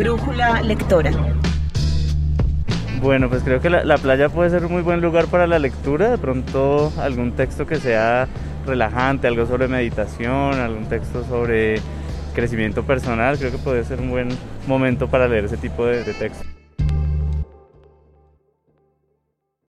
brújula lectora? Bueno, pues creo que la, playa puede ser un muy buen lugar para la lectura, de pronto algún texto que sea relajante, algo sobre meditación, algún texto sobre crecimiento personal, creo que puede ser un buen momento para leer ese tipo de, de texto.